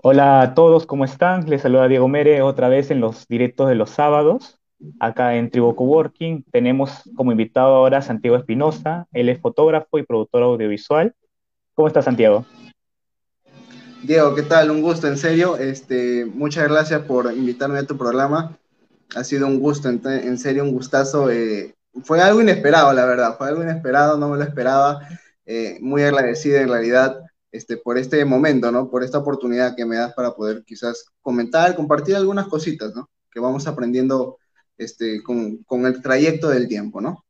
Hola a todos, ¿cómo están? Les saluda Diego Mere otra vez en los directos de los sábados. Acá en Tribo Coworking tenemos como invitado ahora a Santiago Espinosa. Él es fotógrafo y productor audiovisual. ¿Cómo está Santiago? Diego, ¿qué tal? Un gusto, en serio. Este, muchas gracias por invitarme a tu programa. Ha sido un gusto, en, serio, un gustazo. Eh, fue algo inesperado, la verdad. Fue algo inesperado, no me lo esperaba. Eh, muy agradecido en realidad este, por este momento, ¿no? Por esta oportunidad que me das para poder quizás comentar, compartir algunas cositas, ¿no? Que vamos aprendiendo este, con, con el trayecto del tiempo, ¿no?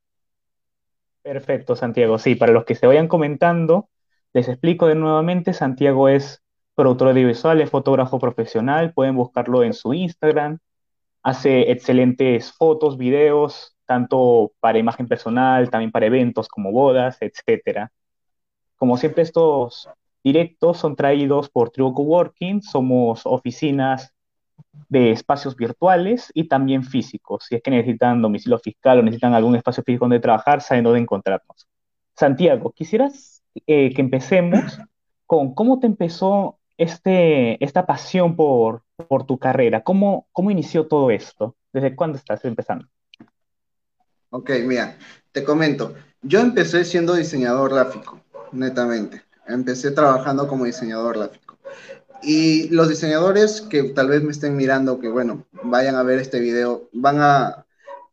Perfecto, Santiago. Sí, para los que se vayan comentando, les explico de nuevamente, Santiago es productor audiovisual, es fotógrafo profesional, pueden buscarlo en su Instagram, hace excelentes fotos, videos, tanto para imagen personal, también para eventos como bodas, etcétera. Como siempre, estos directos son traídos por Trio Coworking, somos oficinas de espacios virtuales y también físicos. Si es que necesitan domicilio fiscal o necesitan algún espacio físico donde trabajar, saben dónde encontrarnos. Santiago, quisieras eh, que empecemos con cómo te empezó este, esta pasión por, por tu carrera. ¿Cómo, ¿Cómo inició todo esto? ¿Desde cuándo estás empezando? Ok, mira, te comento. Yo empecé siendo diseñador gráfico, netamente. Empecé trabajando como diseñador gráfico. Y los diseñadores que tal vez me estén mirando, que bueno, vayan a ver este video, van a,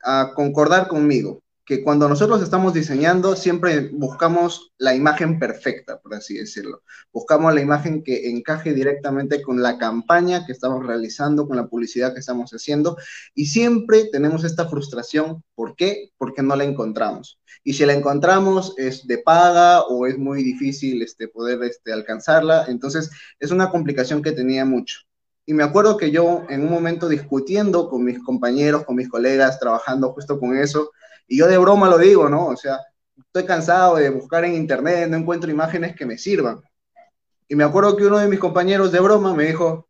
a concordar conmigo que cuando nosotros estamos diseñando siempre buscamos la imagen perfecta, por así decirlo. Buscamos la imagen que encaje directamente con la campaña que estamos realizando, con la publicidad que estamos haciendo y siempre tenemos esta frustración. ¿Por qué? Porque no la encontramos. Y si la encontramos es de paga o es muy difícil este, poder este, alcanzarla, entonces es una complicación que tenía mucho. Y me acuerdo que yo en un momento discutiendo con mis compañeros, con mis colegas, trabajando justo con eso, y yo de broma lo digo, ¿no? O sea, estoy cansado de buscar en internet, no encuentro imágenes que me sirvan. Y me acuerdo que uno de mis compañeros de broma me dijo,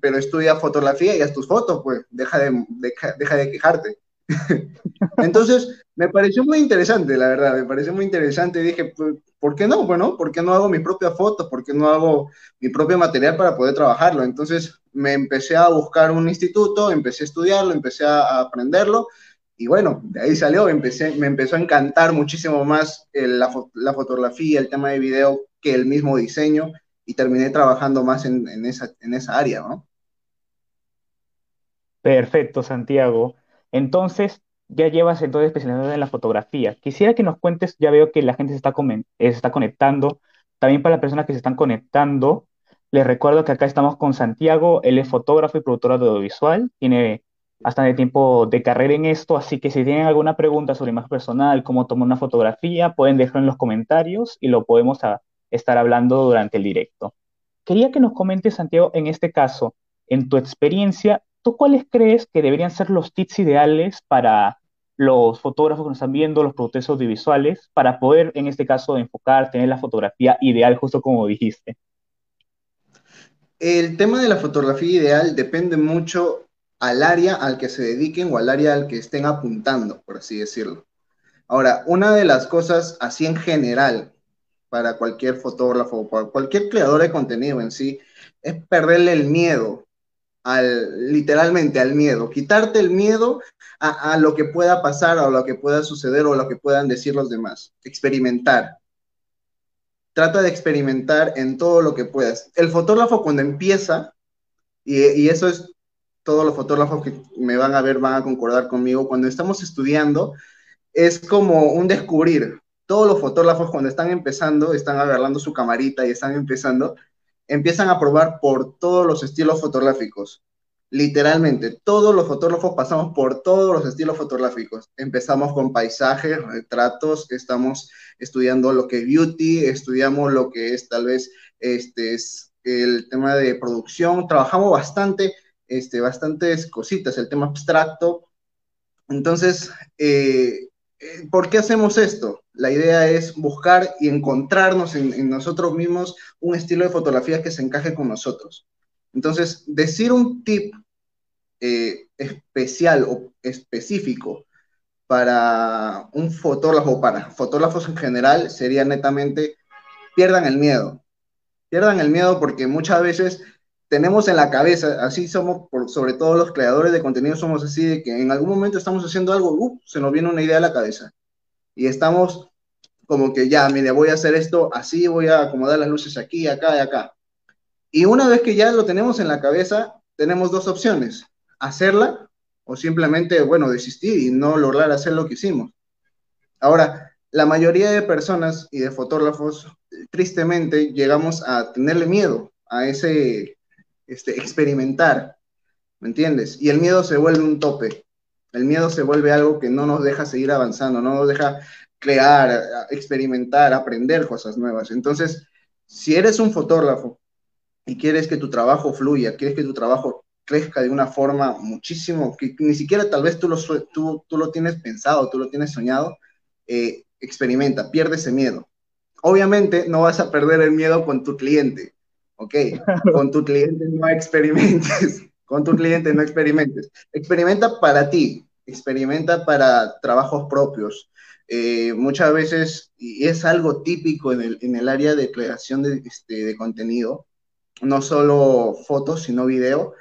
pero estudia fotografía y haz tus fotos, pues, deja de, deja, de quejarte. Entonces, me pareció muy interesante, la verdad, me pareció muy interesante. Dije, pues, ¿por qué no? Bueno, ¿por qué no hago mis propias fotos? ¿Por qué no hago mi propio material para poder trabajarlo? Entonces, me empecé a buscar un instituto, empecé a estudiarlo, empecé a aprenderlo y bueno, de ahí salió, empecé, me empezó a encantar muchísimo más la, fotografía, el tema de video que el mismo diseño y terminé trabajando más en, esa, en esa área, ¿no? Perfecto, Santiago. Entonces, ya llevas entonces especializado en la fotografía. Quisiera que nos cuentes, ya veo que la gente se está, se está conectando, también para las personas que se están conectando, les recuerdo que acá estamos con Santiago, él es fotógrafo y productor audiovisual, tiene bastante tiempo de carrera en esto, así que si tienen alguna pregunta sobre más personal, cómo tomar una fotografía, pueden dejarlo en los comentarios y lo podemos estar hablando durante el directo. Quería que nos comentes, Santiago, en este caso, en tu experiencia, ¿tú cuáles crees que deberían ser los tips ideales para los fotógrafos que nos están viendo, los productores audiovisuales, para poder, en este caso, enfocar, tener la fotografía ideal, justo como dijiste? El tema de la fotografía ideal depende mucho al área al que se dediquen o al área al que estén apuntando, por así decirlo. Ahora, una de las cosas así en general para cualquier fotógrafo para cualquier creador de contenido en sí es perderle el miedo, al, literalmente al miedo, quitarte el miedo a, lo que pueda pasar o lo que pueda suceder o lo que puedan decir los demás, experimentar. Trata de experimentar en todo lo que puedas. El fotógrafo cuando empieza, y eso es todos los fotógrafos que me van a ver van a concordar conmigo, cuando estamos estudiando, es como un descubrir. Todos los fotógrafos cuando están empezando, están agarrando su camarita y están empezando, empiezan a probar por todos los estilos fotográficos. Literalmente, todos los fotógrafos pasamos por todos los estilos fotográficos. Empezamos con paisajes, retratos, estamos estudiando lo que es beauty, estudiamos lo que es tal vez este, es el tema de producción, trabajamos bastante este, bastantes cositas, el tema abstracto. Entonces, eh, eh, ¿por qué hacemos esto? La idea es buscar y encontrarnos en, nosotros mismos un estilo de fotografía que se encaje con nosotros. Entonces, decir un tip eh, especial o específico para un fotógrafo, para fotógrafos en general, sería netamente pierdan el miedo. Pierdan el miedo porque muchas veces tenemos en la cabeza, así somos, sobre todo los creadores de contenido, somos así de que en algún momento estamos haciendo algo, uh, se nos viene una idea a la cabeza. Y estamos como que ya, mire, voy a hacer esto así, voy a acomodar las luces aquí, acá y acá. Y una vez que ya lo tenemos en la cabeza, tenemos dos opciones, hacerla o simplemente, bueno, desistir y no lograr hacer lo que hicimos. Ahora, la mayoría de personas y de fotógrafos, tristemente, llegamos a tenerle miedo a ese este, experimentar, ¿me entiendes? Y el miedo se vuelve un tope, el miedo se vuelve algo que no nos deja seguir avanzando, no nos deja crear, experimentar, aprender cosas nuevas. Entonces, si eres un fotógrafo y quieres que tu trabajo fluya, quieres que tu trabajo crezca de una forma muchísimo, que ni siquiera tal vez tú lo, tú, tú lo tienes pensado, tú lo tienes soñado, eh, experimenta, pierde ese miedo. Obviamente no vas a perder el miedo con tu cliente, ¿ok? Con tu cliente no experimentes, con tu cliente no experimentes. Experimenta para ti, experimenta para trabajos propios. Eh, muchas veces, y es algo típico en el, en el área de creación de, este, de contenido, no solo fotos, sino video,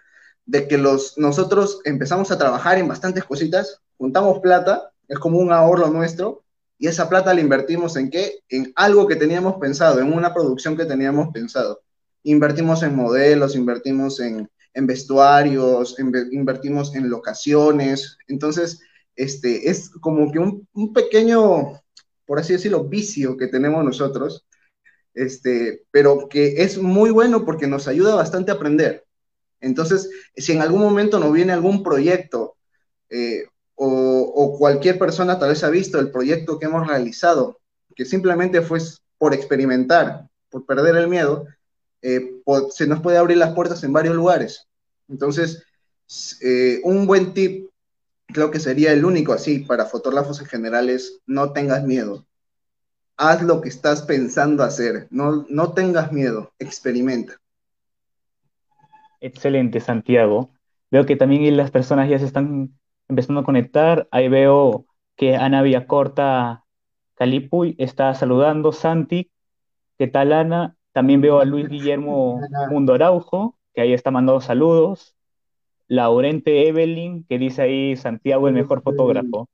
de que los, nosotros empezamos a trabajar en bastantes cositas, juntamos plata, es como un ahorro nuestro, y esa plata la invertimos en qué? En algo que teníamos pensado, en una producción que teníamos pensado. Invertimos en modelos, invertimos en, en vestuarios, invertimos en locaciones. Entonces, este, es como que un, un, pequeño, por así decirlo, vicio que tenemos nosotros, este, pero que es muy bueno porque nos ayuda bastante a aprender. Entonces, si en algún momento nos viene algún proyecto eh, o, cualquier persona tal vez ha visto el proyecto que hemos realizado, que simplemente fue por experimentar, por perder el miedo, eh, se nos puede abrir las puertas en varios lugares. Entonces, eh, un buen tip, creo que sería el único así para fotógrafos en general es no tengas miedo. Haz lo que estás pensando hacer, no, no tengas miedo, experimenta. Excelente, Santiago. Veo que también las personas ya se están empezando a conectar. Ahí veo que Ana Villacorta Calipuy está saludando. Santi, ¿qué tal Ana? También veo a Luis Guillermo Mundo Araujo, que ahí está mandando saludos. Laurente Evelyn, que dice ahí Santiago el mejor fotógrafo.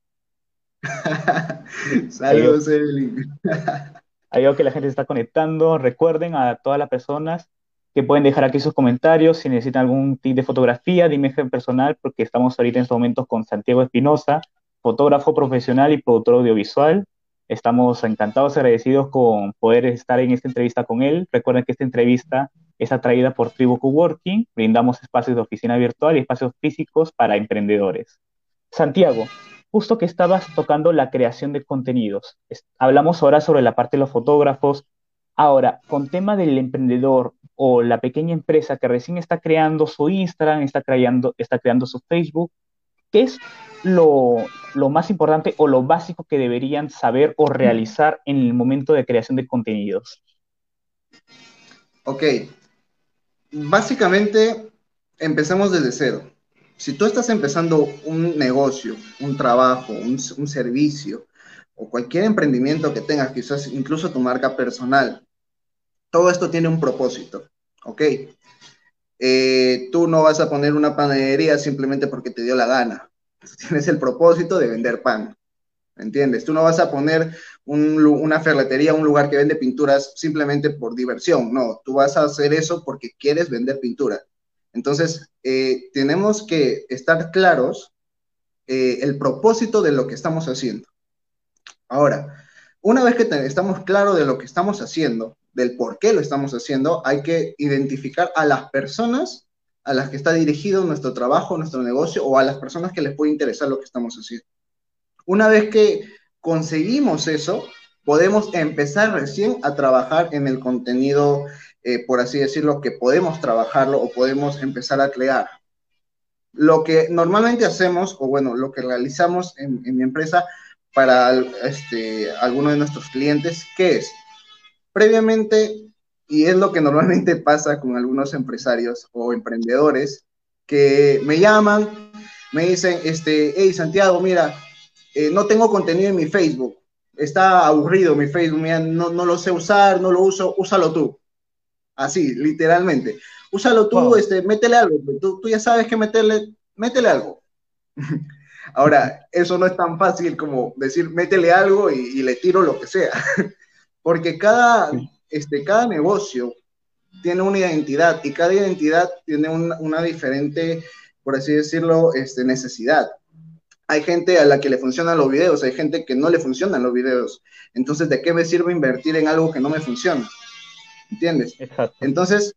Saludos, Evelyn. Ahí veo que la gente se está conectando. Recuerden a todas las personas que pueden dejar aquí sus comentarios si necesitan algún tip de fotografía, de imagen personal, porque estamos ahorita en estos momentos con Santiago Espinosa, fotógrafo profesional y productor audiovisual. Estamos encantados agradecidos con poder estar en esta entrevista con él. Recuerden que esta entrevista es atraída por Tribu Coworking. Brindamos espacios de oficina virtual y espacios físicos para emprendedores. Santiago, justo que estabas tocando la creación de contenidos. Hablamos ahora sobre la parte de los fotógrafos. Ahora, con tema del emprendedor o la pequeña empresa que recién está creando su Instagram, está creando su Facebook, ¿qué es lo, más importante o lo básico que deberían saber o realizar en el momento de creación de contenidos? Ok, básicamente empezamos desde cero. Si tú estás empezando un negocio, un trabajo, un, un servicio o cualquier emprendimiento que tengas, quizás incluso tu marca personal, todo esto tiene un propósito, ¿ok? Eh, tú no vas a poner una panadería simplemente porque te dio la gana. Tienes el propósito de vender pan, ¿me entiendes? Tú no vas a poner una ferretería, un lugar que vende pinturas simplemente por diversión. No, tú vas a hacer eso porque quieres vender pintura. Entonces, eh, tenemos que estar claros eh, el propósito de lo que estamos haciendo. Ahora, una vez que estamos claros de lo que estamos haciendo, del por qué lo estamos haciendo, hay que identificar a las personas a las que está dirigido nuestro trabajo, nuestro negocio o a las personas que les puede interesar lo que estamos haciendo. Una vez que conseguimos eso, podemos empezar recién a trabajar en el contenido, eh, por así decirlo, que podemos trabajarlo o podemos empezar a crear. Lo que normalmente hacemos, o bueno, lo que realizamos en, en mi empresa para este, algunos de nuestros clientes, ¿qué es? Previamente, y es lo que normalmente pasa con algunos empresarios o emprendedores, que me llaman, me dicen, este, hey Santiago, mira, eh, no tengo contenido en mi Facebook, está aburrido mi Facebook, mira, no, no lo sé usar, no lo uso, úsalo tú. Así, literalmente. úsalo tú, este, métele algo, tú, tú ya sabes que meterle, métele algo. Ahora, eso no es tan fácil como decir, métele algo y, le tiro lo que sea, porque cada, este, cada negocio tiene una identidad y cada identidad tiene una diferente, por así decirlo, este, necesidad. Hay gente a la que le funcionan los videos, hay gente que no le funcionan los videos. Entonces, ¿de qué me sirve invertir en algo que no me funciona? ¿Entiendes? Exacto. Entonces,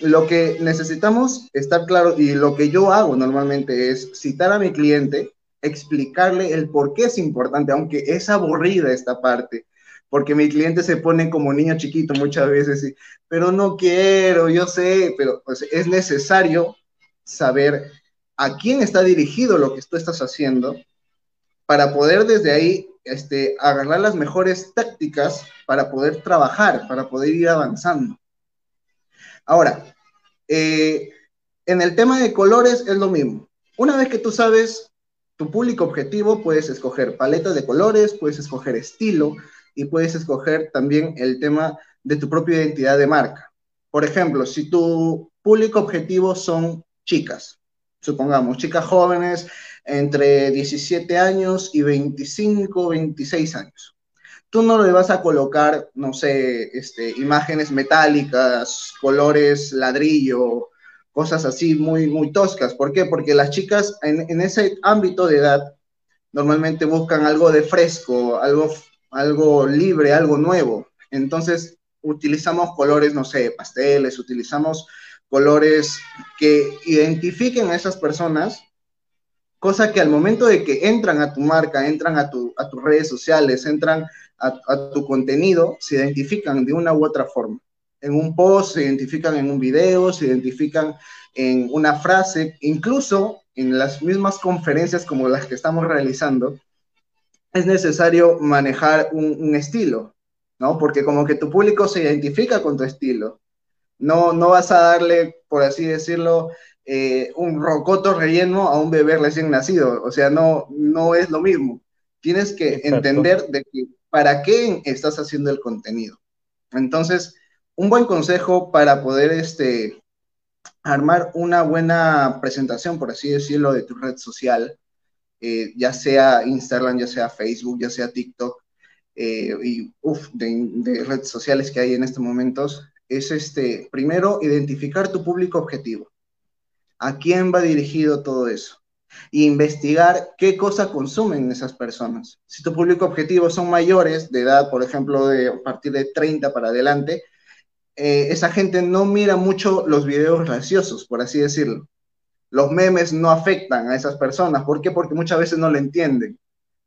lo que necesitamos estar claro y lo que yo hago normalmente es citar a mi cliente, explicarle el por qué es importante, aunque es aburrida esta parte, porque mi cliente se pone como niño chiquito muchas veces, pero no quiero, yo sé, pero pues, es necesario saber a quién está dirigido lo que tú estás haciendo para poder desde ahí este, agarrar las mejores tácticas para poder trabajar, para poder ir avanzando. Ahora, eh, en el tema de colores es lo mismo. Una vez que tú sabes tu público objetivo, puedes escoger paletas de colores, puedes escoger estilo y puedes escoger también el tema de tu propia identidad de marca. Por ejemplo, si tu público objetivo son chicas, supongamos, chicas jóvenes entre 17 años y 25, 26 años. Tú no le vas a colocar, no sé, este, imágenes metálicas, colores ladrillo, cosas así muy, muy toscas. ¿Por qué? Porque las chicas en, en ese ámbito de edad normalmente buscan algo de fresco, algo, algo libre, algo nuevo. Entonces utilizamos colores, no sé, pasteles, utilizamos colores que identifiquen a esas personas, cosa que al momento de que entran a tu marca, entran a, tu, a tus redes sociales, entran a, a, tu contenido, se identifican de una u otra forma. En un post, se identifican en un video, se identifican en una frase, incluso en las mismas conferencias como las que estamos realizando, es necesario manejar un, un estilo, ¿no? Porque como que tu público se identifica con tu estilo. No, no vas a darle, por así decirlo, eh, un rocoto relleno a un bebé recién nacido. O sea, no, no es lo mismo. Tienes que entender de que para qué estás haciendo el contenido. Entonces, un buen consejo para poder este, armar una buena presentación, por así decirlo, de tu red social, eh, ya sea Instagram, ya sea Facebook, ya sea TikTok, eh, y uff, de, de, redes sociales que hay en estos momentos, es este, primero, identificar tu público objetivo. ¿A quién va dirigido todo eso? Y investigar qué cosa consumen esas personas. Si tu público objetivo son mayores, de edad, por ejemplo, de a partir de 30 para adelante, eh, esa gente no mira mucho los videos graciosos, por así decirlo. Los memes no afectan a esas personas. ¿Por qué? Porque muchas veces no lo entienden.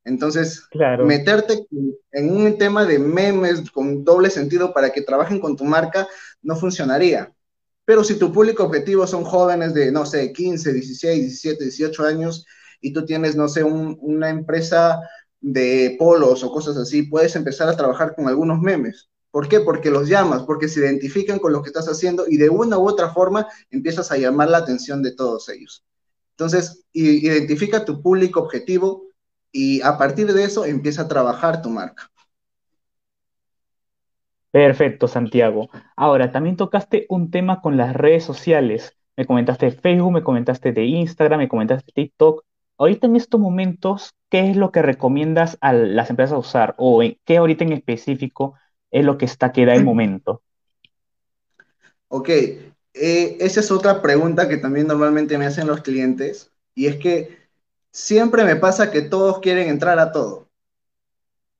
Entonces, meterte en un tema de memes con doble sentido para que trabajen con tu marca no funcionaría. Pero si tu público objetivo son jóvenes de, no sé, 15, 16, 17, 18 años y tú tienes, no sé, una empresa de polos o cosas así, puedes empezar a trabajar con algunos memes. ¿Por qué? Porque los llamas, porque se identifican con lo que estás haciendo y de una u otra forma empiezas a llamar la atención de todos ellos. Entonces, identifica tu público objetivo, y a partir de eso empieza a trabajar tu marca. Perfecto, Santiago. Ahora, también tocaste un tema con las redes sociales. Me comentaste de Facebook, me comentaste de Instagram, me comentaste de TikTok. Ahorita en estos momentos, ¿qué es lo que recomiendas a las empresas usar? ¿O en qué ahorita en específico es lo que está que da el momento? Ok, eh, esa es otra pregunta que también normalmente me hacen los clientes. Y es que siempre me pasa que todos quieren entrar a todo.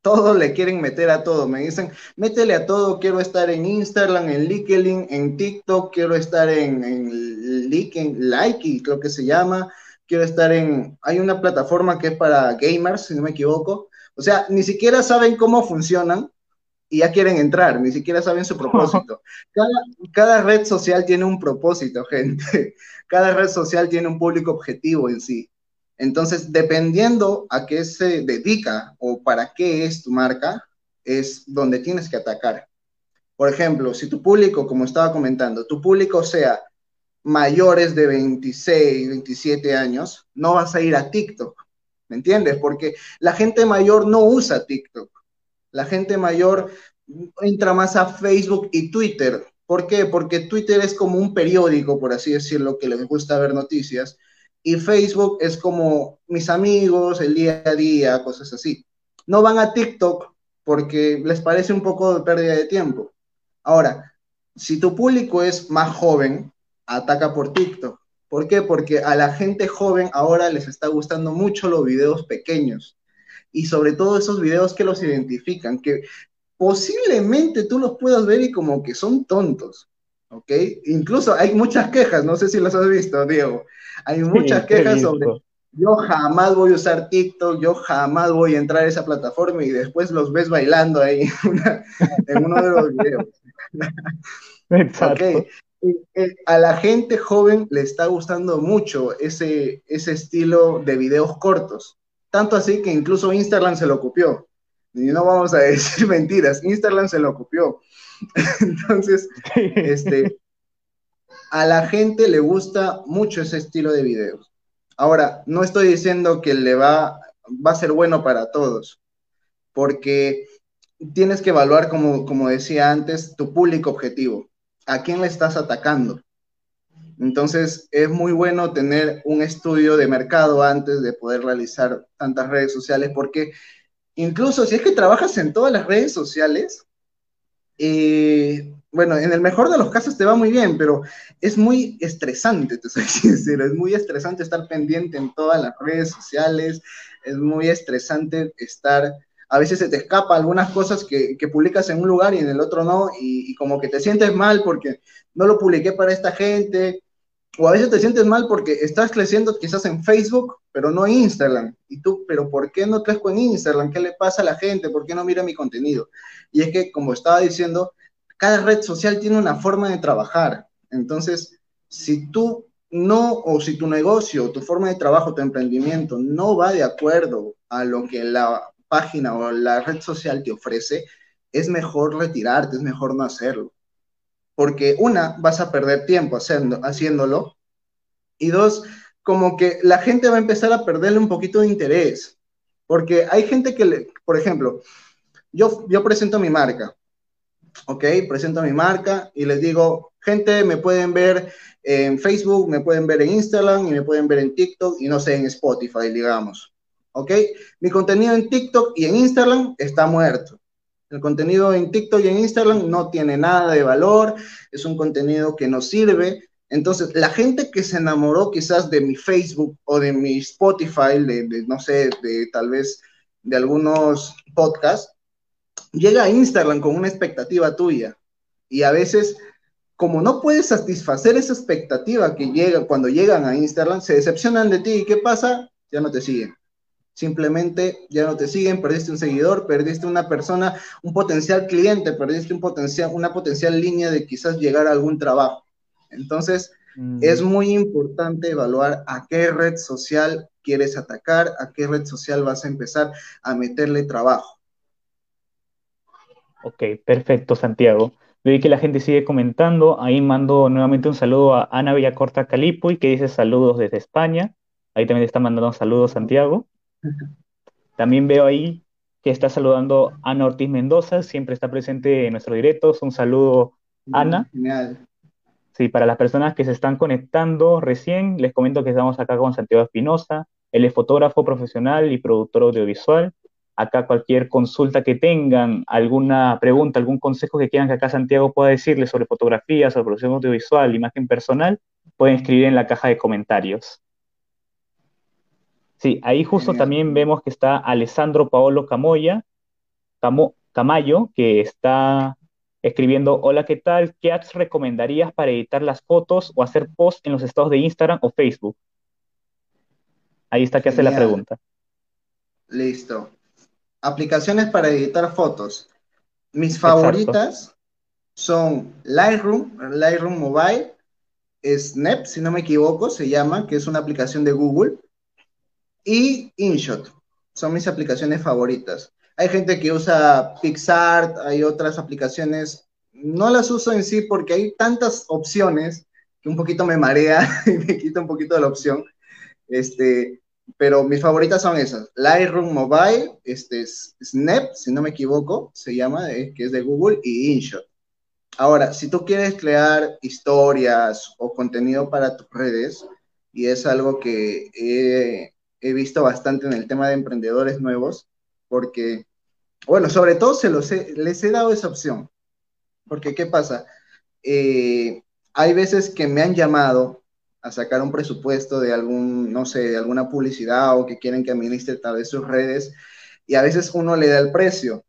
Todos le quieren meter a todo. Me dicen, métele a todo, quiero estar en Instagram, en LinkedIn, en TikTok, quiero estar en, en Likey, creo que se llama. Quiero estar en... Hay una plataforma que es para gamers, si no me equivoco. O sea, ni siquiera saben cómo funcionan y ya quieren entrar, ni siquiera saben su propósito. Cada, cada, red social tiene un propósito, gente. Cada red social tiene un público objetivo en sí. Entonces, dependiendo a qué se dedica o para qué es tu marca, es donde tienes que atacar. Por ejemplo, si tu público, como estaba comentando, tu público sea mayores de 26, 27 años, no vas a ir a TikTok, ¿me entiendes? Porque la gente mayor no usa TikTok. La gente mayor entra más a Facebook y Twitter. ¿Por qué? Porque Twitter es como un periódico, por así decirlo, que les gusta ver noticias, y Facebook es como mis amigos, el día a día, cosas así. No van a TikTok porque les parece un poco de pérdida de tiempo. Ahora, si tu público es más joven, ataca por TikTok. ¿Por qué? Porque a la gente joven ahora les está gustando mucho los videos pequeños y sobre todo esos videos que los identifican, que posiblemente tú los puedas ver y como que son tontos, ¿ok? Incluso hay muchas quejas, no sé si las has visto, Diego, hay muchas quejas sobre, yo jamás voy a usar TikTok, yo jamás voy a entrar a esa plataforma y después los ves bailando ahí en, uno de los videos. Exacto. A la gente joven le está gustando mucho ese, ese estilo de videos cortos. Tanto así que incluso Instagram se lo copió. Y no vamos a decir mentiras, Instagram se lo copió. Entonces, este, a la gente le gusta mucho ese estilo de videos. Ahora, no estoy diciendo que le va, va a ser bueno para todos, porque tienes que evaluar, como, como decía antes, tu público objetivo. ¿A quién le estás atacando? Entonces, es muy bueno tener un estudio de mercado antes de poder realizar tantas redes sociales, porque incluso si es que trabajas en todas las redes sociales, eh, bueno, en el mejor de los casos te va muy bien, pero es muy estresante, te soy sincero, es muy estresante estar pendiente en todas las redes sociales, es muy estresante estar, a veces se te escapa algunas cosas que, publicas en un lugar y en el otro no, y, como que te sientes mal porque no lo publiqué para esta gente, o a veces te sientes mal porque estás creciendo quizás en Facebook, pero no en Instagram. Y tú, pero ¿por qué no crezco en Instagram? ¿Qué le pasa a la gente? ¿Por qué no mira mi contenido? Y es que, como estaba diciendo, cada red social tiene una forma de trabajar. Entonces, si tú no, o si tu negocio, tu forma de trabajo, tu emprendimiento no va de acuerdo a lo que la página o la red social te ofrece, es mejor retirarte, es mejor no hacerlo. Porque una, vas a perder tiempo haciendo, haciéndolo. Y dos, como que la gente va a empezar a perderle un poquito de interés. Porque hay gente que, le, por ejemplo, yo, yo presento mi marca ¿ok? Presento mi marca y les digo, gente, me pueden ver en Facebook, me pueden ver en Instagram y me pueden ver en TikTok y no sé, en Spotify, digamos, ¿ok? Mi contenido en TikTok y en Instagram está muerto. El contenido en TikTok y en Instagram no tiene nada de valor, es un contenido que no sirve. Entonces, la gente que se enamoró quizás de mi Facebook o de mi Spotify, de, no sé, de tal vez de algunos podcasts, llega a Instagram con una expectativa tuya y a veces, como no puedes satisfacer esa expectativa que llega cuando llegan a Instagram, se decepcionan de ti y ¿qué pasa? Ya no te siguen. Simplemente ya no te siguen, perdiste un seguidor, perdiste una persona, un potencial cliente, perdiste un potencial, una potencial línea de quizás llegar a algún trabajo. Entonces, mm. es muy importante evaluar a qué red social quieres atacar, a qué red social vas a empezar a meterle trabajo Ok, perfecto, Santiago. Veo que la gente sigue comentando. Ahí mando nuevamente un saludo a Ana Villacorta Calipo y que dice saludos desde España. Ahí también está mandando un saludo, Santiago. También veo ahí que está saludando Ana Ortiz Mendoza, siempre está presente en nuestros directos. Un saludo, Ana. Genial. Sí, para las personas que se están conectando recién, les comento que estamos acá con Santiago Espinosa. Él es fotógrafo profesional y productor audiovisual acá cualquier consulta que tengan, alguna pregunta, algún consejo que quieran que acá Santiago pueda decirles sobre fotografía, sobre producción audiovisual, imagen personal, pueden escribir en la caja de comentarios. Sí, ahí justo también vemos que está Alessandro Paolo Camoya, Camayo, que está escribiendo, hola, ¿qué tal? ¿Qué apps recomendarías para editar las fotos o hacer posts en los estados de Instagram o Facebook? Ahí está que hace la pregunta. Listo aplicaciones para editar fotos. Mis favoritas son Lightroom, Lightroom Mobile, Snap, si no me equivoco, se llama, que es una aplicación de Google, y InShot. Son mis aplicaciones favoritas. Hay gente que usa PixArt, hay otras aplicaciones, no las uso en sí porque hay tantas opciones que un poquito me marea y me quita un poquito de la opción. Este, pero mis favoritas son esas, Lightroom Mobile, este, Snap, si no me equivoco, se llama, eh, que es de Google, y InShot. Ahora, si tú quieres crear historias o contenido para tus redes, y es algo que he, he visto bastante en el tema de emprendedores nuevos, porque, bueno, sobre todo se los les he dado esa opción, porque ¿qué pasa? Eh, hay veces que me han llamado a sacar un presupuesto de algún, no sé, de alguna publicidad o que quieren que administre tal vez sus redes, y a veces uno le da el precio.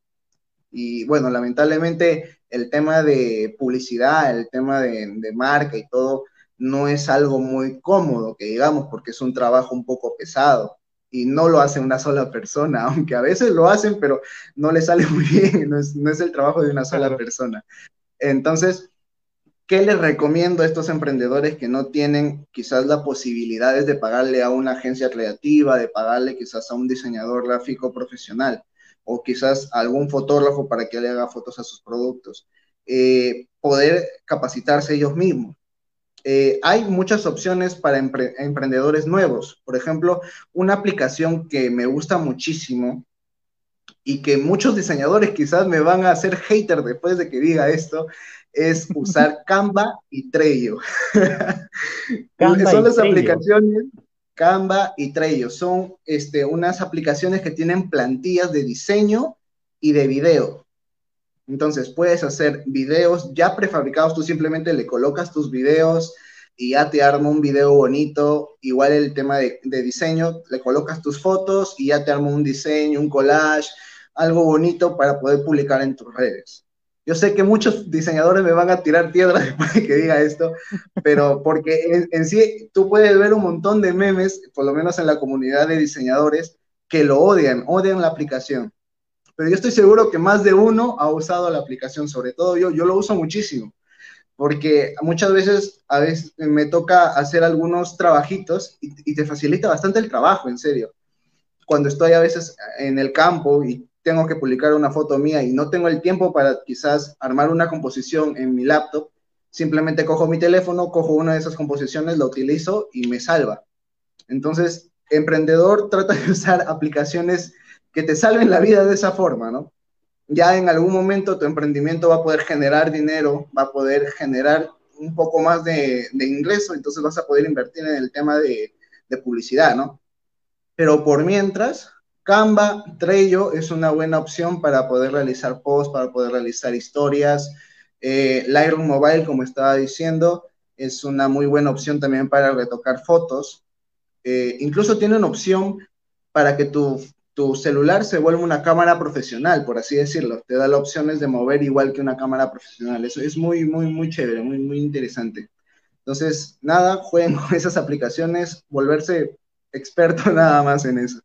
Y bueno, lamentablemente el tema de publicidad, el tema de, de marca y todo, no es algo muy cómodo, que digamos, porque es un trabajo un poco pesado y no lo hace una sola persona, aunque a veces lo hacen, pero no le sale muy bien, no es, no es el trabajo de una sola persona. Entonces, ¿qué les recomiendo a estos emprendedores que no tienen quizás las posibilidades de pagarle a una agencia creativa, de pagarle quizás a un diseñador gráfico profesional o quizás a algún fotógrafo para que le haga fotos a sus productos? Eh, poder capacitarse ellos mismos eh, hay muchas opciones para emprendedores nuevos. Por ejemplo, una aplicación que me gusta muchísimo y que muchos diseñadores quizás me van a hacer hater después de que diga esto, es usar Canva y Trello. Son las aplicaciones Canva y Trello. Son este, unas aplicaciones que tienen plantillas de diseño y de video. Entonces puedes hacer videos ya prefabricados, tú simplemente le colocas tus videos y ya te arma un video bonito. Igual el tema de, diseño, le colocas tus fotos y ya te arma un diseño, un collage, algo bonito para poder publicar en tus redes. Yo sé que muchos diseñadores me van a tirar piedras después de que diga esto, pero porque en, en, sí tú puedes ver un montón de memes, por lo menos en la comunidad de diseñadores, que lo odian, odian la aplicación pero yo estoy seguro que más de uno ha usado la aplicación, sobre todo yo, yo lo uso muchísimo, porque muchas veces, a veces me toca hacer algunos trabajitos y, te facilita bastante el trabajo, en serio. Cuando estoy a veces en el campo y tengo que publicar una foto mía y no tengo el tiempo para quizás armar una composición en mi laptop, simplemente cojo mi teléfono, cojo una de esas composiciones, la utilizo y me salva. Entonces, emprendedor trata de usar aplicaciones que te salven la vida de esa forma, ¿no? Ya en algún momento tu emprendimiento va a poder generar dinero, va a poder generar un poco más de, ingreso, entonces vas a poder invertir en el tema de, publicidad, ¿no? Pero por mientras, Canva, Trello es una buena opción para poder realizar posts, para poder realizar historias. Eh, Lightroom Mobile, como estaba diciendo, es una muy buena opción también para retocar fotos. Eh, incluso tiene una opción para que tu tu celular se vuelve una cámara profesional, por así decirlo. Te da las opciones de mover igual que una cámara profesional. Eso es muy, muy, muy chévere, muy, muy interesante. Entonces, nada, jueguen con esas aplicaciones, volverse experto nada más en eso.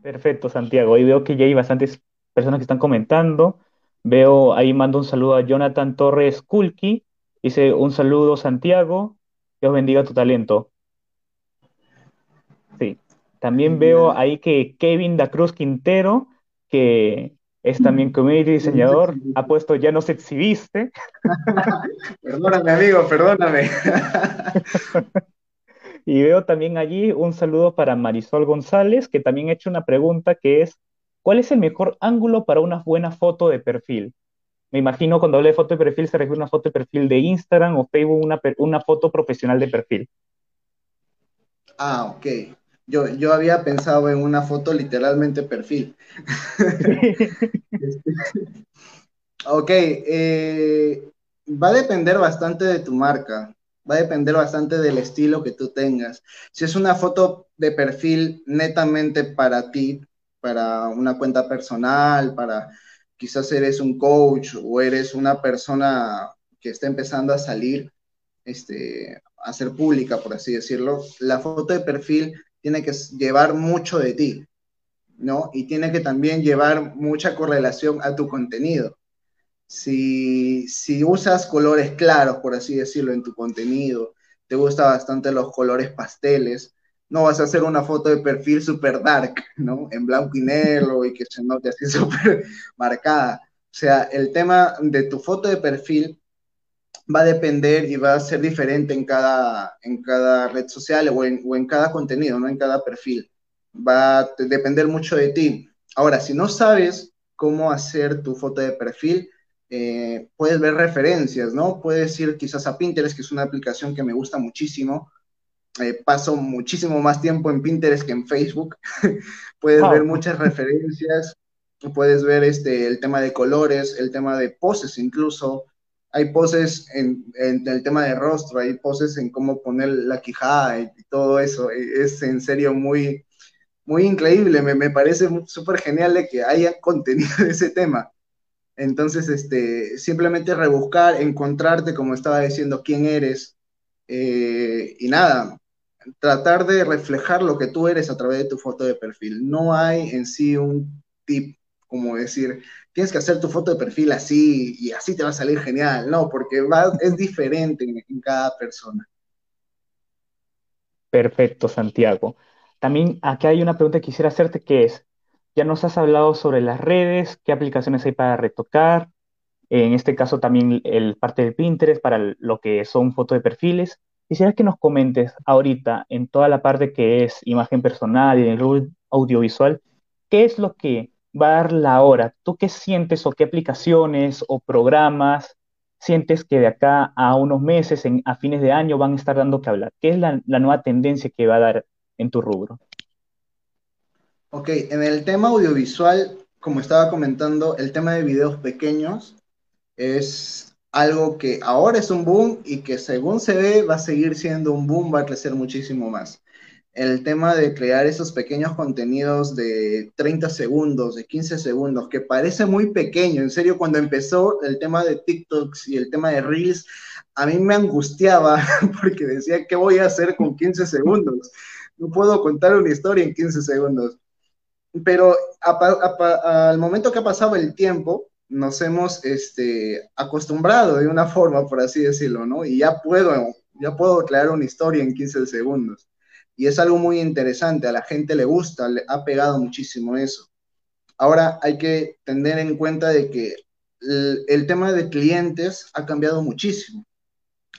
Perfecto, Santiago. Y veo que ya hay bastantes personas que están comentando. Veo ahí mando un saludo a Jonathan Torres Kulki. Dice un saludo, Santiago. Dios bendiga tu talento. También veo ahí que Kevin da Cruz Quintero, que es también community diseñador, ha puesto ya nos exhibiste. perdóname, amigo, perdóname. y veo también allí un saludo para Marisol González, que también ha hecho una pregunta que es, ¿cuál es el mejor ángulo para una buena foto de perfil? Me imagino cuando hablo de foto de perfil se refiere a una foto de perfil de Instagram o Facebook, una, una foto profesional de perfil. Ah, ok. Yo, yo había pensado en una foto literalmente perfil. ok, eh, va a depender bastante de tu marca, va a depender bastante del estilo que tú tengas. Si es una foto de perfil netamente para ti, para una cuenta personal, para quizás eres un coach o eres una persona que está empezando a salir, este, a ser pública, por así decirlo, la foto de perfil tiene que llevar mucho de ti, ¿no? Y tiene que también llevar mucha correlación a tu contenido. Si, si usas colores claros, por así decirlo, en tu contenido, te gustan bastante los colores pasteles, no vas a hacer una foto de perfil super dark, ¿no? En blanco y negro y que se note así súper marcada. O sea, el tema de tu foto de perfil va a depender y va a ser diferente en cada, en cada red social o en, o en cada contenido, no en cada perfil. Va a depender mucho de ti. Ahora, si no sabes cómo hacer tu foto de perfil, eh, puedes ver referencias, ¿no? Puedes ir quizás a Pinterest, que es una aplicación que me gusta muchísimo. Eh, paso muchísimo más tiempo en Pinterest que en Facebook. puedes ver muchas referencias, puedes ver este, el tema de colores, el tema de poses incluso. Hay poses en, el tema de rostro, hay poses en cómo poner la quijada y, todo eso. Es en serio muy, muy increíble. Me, me parece súper genial de que haya contenido de ese tema. Entonces, este, simplemente rebuscar, encontrarte, como estaba diciendo, quién eres. Eh, y nada, tratar de reflejar lo que tú eres a través de tu foto de perfil. No hay en sí un tip como decir, tienes que hacer tu foto de perfil así y así te va a salir genial. No, porque es diferente en, cada persona. Perfecto, Santiago. También aquí hay una pregunta que quisiera hacerte que es, ya nos has hablado sobre las redes, qué aplicaciones hay para retocar, en este caso también el parte del Pinterest para lo que son fotos de perfiles. Quisiera que nos comentes ahorita en toda la parte que es imagen personal y en el audiovisual, ¿qué es lo que va a dar la hora? ¿Tú qué sientes o qué aplicaciones o programas sientes que de acá a unos meses, a fines de año, van a estar dando que hablar? ¿Qué es la nueva tendencia que va a dar en tu rubro? Ok, en el tema audiovisual, como estaba comentando, el tema de videos pequeños es algo que ahora es un boom y que según se ve va a seguir siendo un boom, va a crecer muchísimo más. El tema de crear esos pequeños contenidos de 30 segundos, de 15 segundos, que parece muy pequeño. En serio, cuando empezó el tema de TikToks y el tema de Reels, a mí me angustiaba porque decía, ¿qué voy a hacer con 15 segundos? No puedo contar una historia en 15 segundos pero al momento que ha pasado el tiempo, nos hemos este, acostumbrado de una forma, por así decirlo, ¿no? Y ya puedo, ya puedo crear una historia en 15 segundos. Y es algo muy interesante, a la gente le gusta, le ha pegado muchísimo eso. Ahora hay que tener en cuenta de que el tema de clientes ha cambiado muchísimo.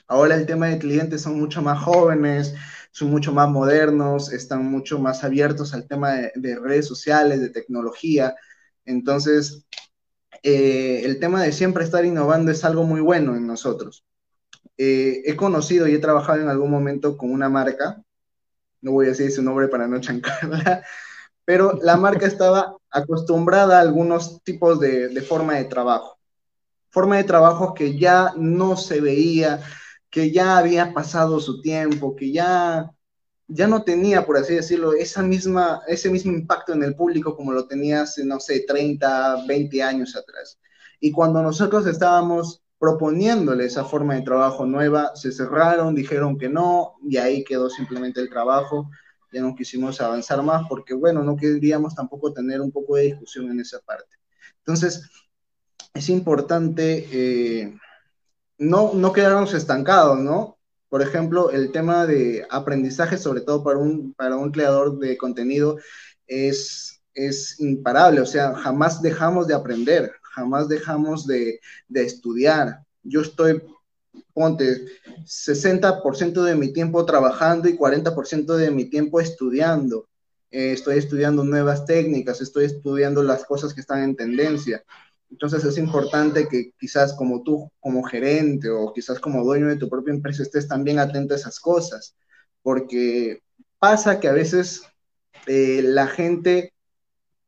Ahora el tema de clientes son mucho más jóvenes, son mucho más modernos, están mucho más abiertos al tema de, redes sociales, de tecnología. Entonces, eh, el tema de siempre estar innovando es algo muy bueno en nosotros. Eh, he conocido y he trabajado en algún momento con una marca, no voy a decir su nombre para no chancarla, pero la marca estaba acostumbrada a algunos tipos de, forma de trabajo. Forma de trabajo que ya no se veía, que ya había pasado su tiempo, que ya, ya no tenía, por así decirlo, esa misma, ese mismo impacto en el público como lo tenía hace, no sé, 30, 20 años atrás. Y cuando nosotros estábamos proponiéndole esa forma de trabajo nueva, se cerraron, dijeron que no, y ahí quedó simplemente el trabajo. Ya no quisimos avanzar más porque, bueno, no queríamos tampoco tener un poco de discusión en esa parte. Entonces, es importante eh, no, no quedarnos estancados, ¿no? Por ejemplo, el tema de aprendizaje, sobre todo para un, para un creador de contenido, es, es imparable, o sea, jamás dejamos de aprender, jamás dejamos de, estudiar. Yo estoy, ponte, 60% de mi tiempo trabajando y 40% de mi tiempo estudiando. Eh, estoy estudiando nuevas técnicas, estoy estudiando las cosas que están en tendencia. Entonces es importante que quizás como tú, como gerente o quizás como dueño de tu propia empresa, estés también atento a esas cosas, porque pasa que a veces eh, la gente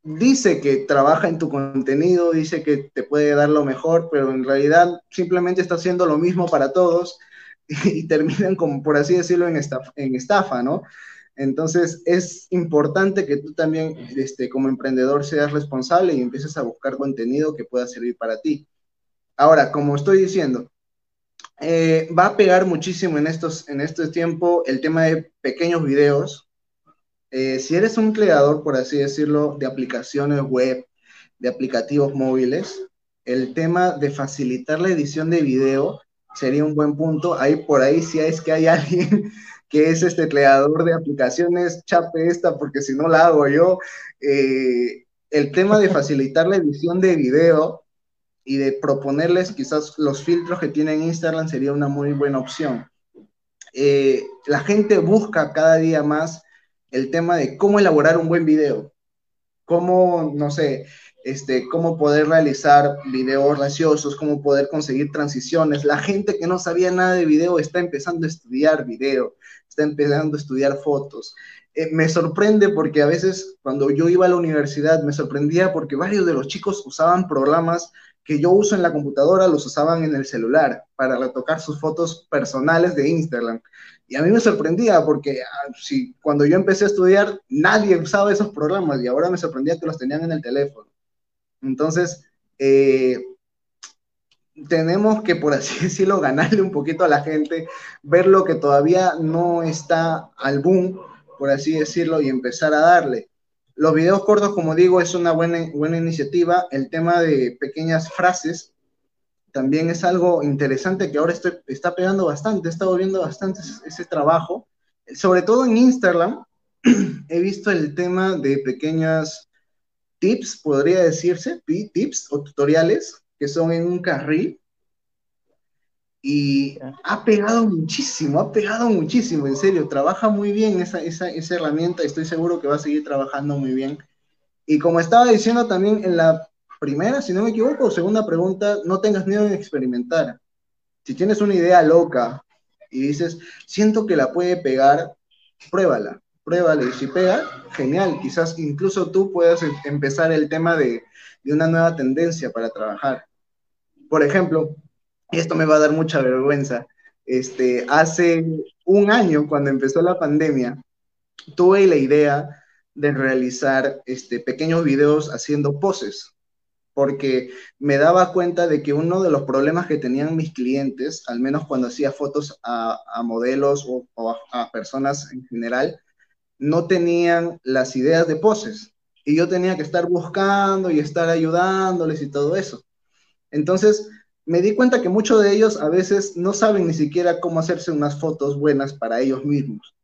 dice que trabaja en tu contenido, dice que te puede dar lo mejor, pero en realidad simplemente está haciendo lo mismo para todos y, terminan como, por así decirlo, en estafa ¿no? Entonces es importante que tú también este, como emprendedor seas responsable y empieces a buscar contenido que pueda servir para ti. Ahora, como estoy diciendo, eh, va a pegar muchísimo en, estos, en este tiempo el tema de pequeños videos. Eh, si eres un creador, por así decirlo, de aplicaciones web, de aplicativos móviles, el tema de facilitar la edición de video sería un buen punto. Ahí por ahí si es que hay alguien que es este creador de aplicaciones, chape esta, porque si no la hago yo. Eh, el tema de facilitar la edición de video y de proponerles quizás los filtros que tiene Instagram sería una muy buena opción. Eh, la gente busca cada día más el tema de cómo elaborar un buen video, cómo, no sé, este, cómo poder realizar videos graciosos, cómo poder conseguir transiciones. La gente que no sabía nada de video está empezando a estudiar video, está empezando a estudiar fotos. Eh, me sorprende porque a veces cuando yo iba a la universidad me sorprendía porque varios de los chicos usaban programas que yo uso en la computadora, los usaban en el celular para retocar sus fotos personales de Instagram. Y a mí me sorprendía porque ah, si, cuando yo empecé a estudiar nadie usaba esos programas y ahora me sorprendía que los tenían en el teléfono. Entonces, eh, tenemos que, por así decirlo, ganarle un poquito a la gente, ver lo que todavía no está al boom, por así decirlo, y empezar a darle. Los videos cortos, como digo, es una buena, buena iniciativa. El tema de pequeñas frases también es algo interesante que ahora estoy, está pegando bastante, he estado viendo bastante ese, ese trabajo. Sobre todo en Instagram, he visto el tema de pequeñas tips, podría decirse, tips o tutoriales que son en un carril. Y ha pegado muchísimo, ha pegado muchísimo, en serio, trabaja muy bien esa, esa, esa herramienta, estoy seguro que va a seguir trabajando muy bien. Y como estaba diciendo también en la primera, si no me equivoco, segunda pregunta, no tengas miedo en experimentar. Si tienes una idea loca y dices, siento que la puede pegar, pruébala pruébale, y si pega, genial, quizás incluso tú puedas em, empezar el tema de, de una nueva tendencia para trabajar. Por ejemplo, y esto me va a dar mucha vergüenza, este, hace un año, cuando empezó la pandemia, tuve la idea de realizar este, pequeños videos haciendo poses, porque me daba cuenta de que uno de los problemas que tenían mis clientes, al menos cuando hacía fotos a, modelos o, a, personas en general, no tenían las ideas de poses y yo tenía que estar buscando y estar ayudándoles y todo eso. Entonces, me di cuenta que muchos de ellos a veces no saben ni siquiera cómo hacerse unas fotos buenas para ellos mismos.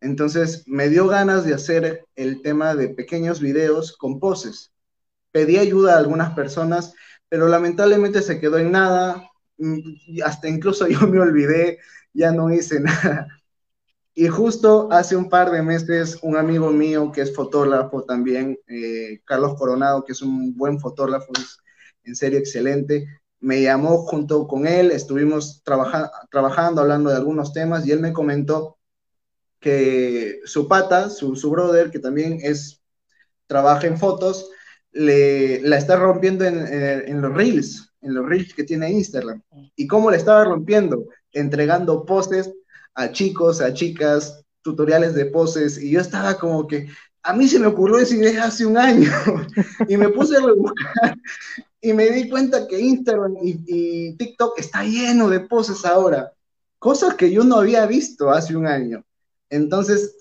Entonces, me dio ganas de hacer el tema de pequeños videos con poses. Pedí ayuda a algunas personas, pero lamentablemente se quedó en nada. Mm, hasta incluso yo me olvidé, ya no hice nada. Y justo hace un par de meses, un amigo mío que es fotógrafo también, eh, Carlos Coronado, que es un buen fotógrafo, en serio excelente, me llamó junto con él, estuvimos trabajando, hablando de algunos temas y él me comentó que su pata, su, su brother, que también es, trabaja en fotos, le, la está rompiendo en, en, los reels, en los reels que tiene Instagram. ¿Y cómo le estaba rompiendo? Entregando postes a chicos, a chicas, tutoriales de poses, y yo estaba como que, a mí se me ocurrió esa idea hace un año, y me puse a rebuscar, y me di cuenta que Instagram y, y, TikTok está lleno de poses ahora, cosas que yo no había visto hace un año. Entonces,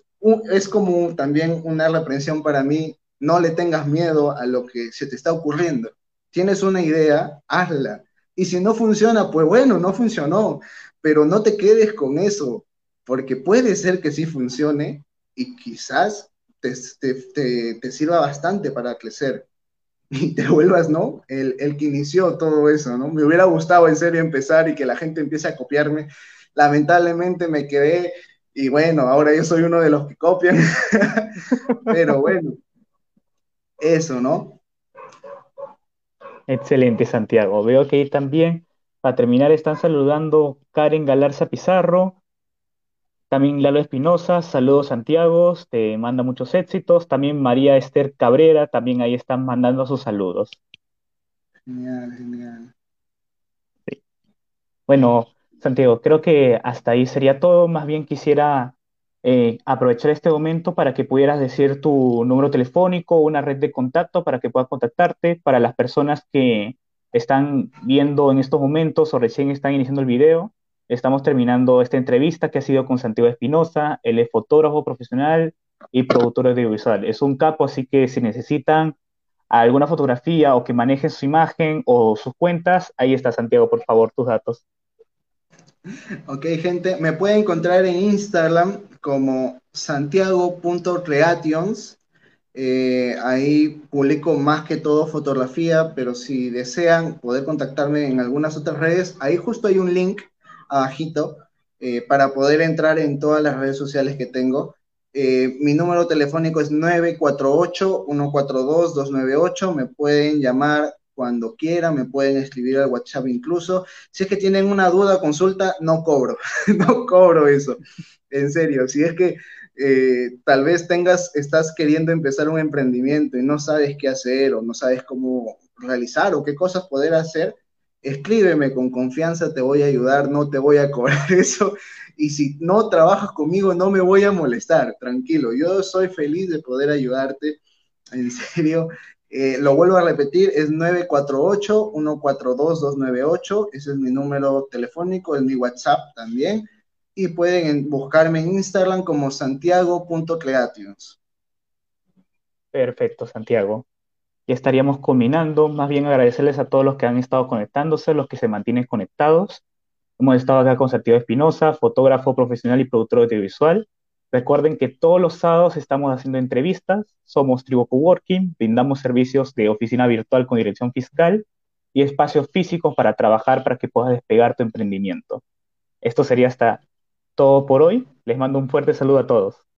es como también una reprensión para mí, no le tengas miedo a lo que se te está ocurriendo. Tienes una idea, hazla. Y si no funciona, pues bueno, no funcionó, pero no te quedes con eso porque puede ser que sí funcione y quizás te, te, te, sirva bastante para crecer y te vuelvas, ¿no? El, el, que inició todo eso, ¿no? Me hubiera gustado en serio empezar y que la gente empiece a copiarme. Lamentablemente me quedé y bueno, ahora yo soy uno de los que copian, pero bueno, eso, ¿no? Excelente, Santiago. Veo que también, para terminar, están saludando Karen Galarza Pizarro, también Lalo Espinosa, saludos Santiago, te manda muchos éxitos. También María Esther Cabrera, también ahí están mandando sus saludos. Genial, genial. Sí. Bueno, Santiago, creo que hasta ahí sería todo. Más bien quisiera eh, aprovechar este momento para que pudieras decir tu número telefónico, una red de contacto para que puedas contactarte para las personas que están viendo en estos momentos o recién están iniciando el video Estamos terminando esta entrevista que ha sido con Santiago Espinosa. Él es fotógrafo profesional y productor audiovisual. Es un capo, así que si necesitan alguna fotografía o que manejen su imagen o sus cuentas, ahí está Santiago, por favor, tus datos. Ok, gente, me pueden encontrar en Instagram como santiago.creations. Eh, ahí publico más que todo fotografía, pero si desean poder contactarme en algunas otras redes, ahí justo hay un link abajito eh, para poder entrar en todas las redes sociales que tengo. Eh, mi número telefónico es 948-142-298. Me pueden llamar cuando quieran, me pueden escribir al WhatsApp incluso. Si es que tienen una duda, consulta, no cobro, no cobro eso. En serio, si es que eh, tal vez tengas, estás queriendo empezar un emprendimiento y no sabes qué hacer o no sabes cómo realizar o qué cosas poder hacer, escríbeme con confianza, te voy a ayudar, no te voy a cobrar eso. Y si no trabajas conmigo, no me voy a molestar, tranquilo. Yo soy feliz de poder ayudarte, en serio. Eh, lo vuelvo a repetir, es 948-142-298, ese es mi número telefónico, es mi WhatsApp también. Y pueden buscarme en Instagram como santiago.creations. Perfecto, Santiago ya estaríamos culminando. Más bien agradecerles a todos los que han estado conectándose, los que se mantienen conectados. Hemos estado acá con Santiago Espinosa, fotógrafo profesional y productor audiovisual. Recuerden que todos los sábados estamos haciendo entrevistas, somos Tribu Coworking, brindamos servicios de oficina virtual con dirección fiscal y espacios físicos para trabajar para que puedas despegar tu emprendimiento. Esto sería hasta todo por hoy. Les mando un fuerte saludo a todos.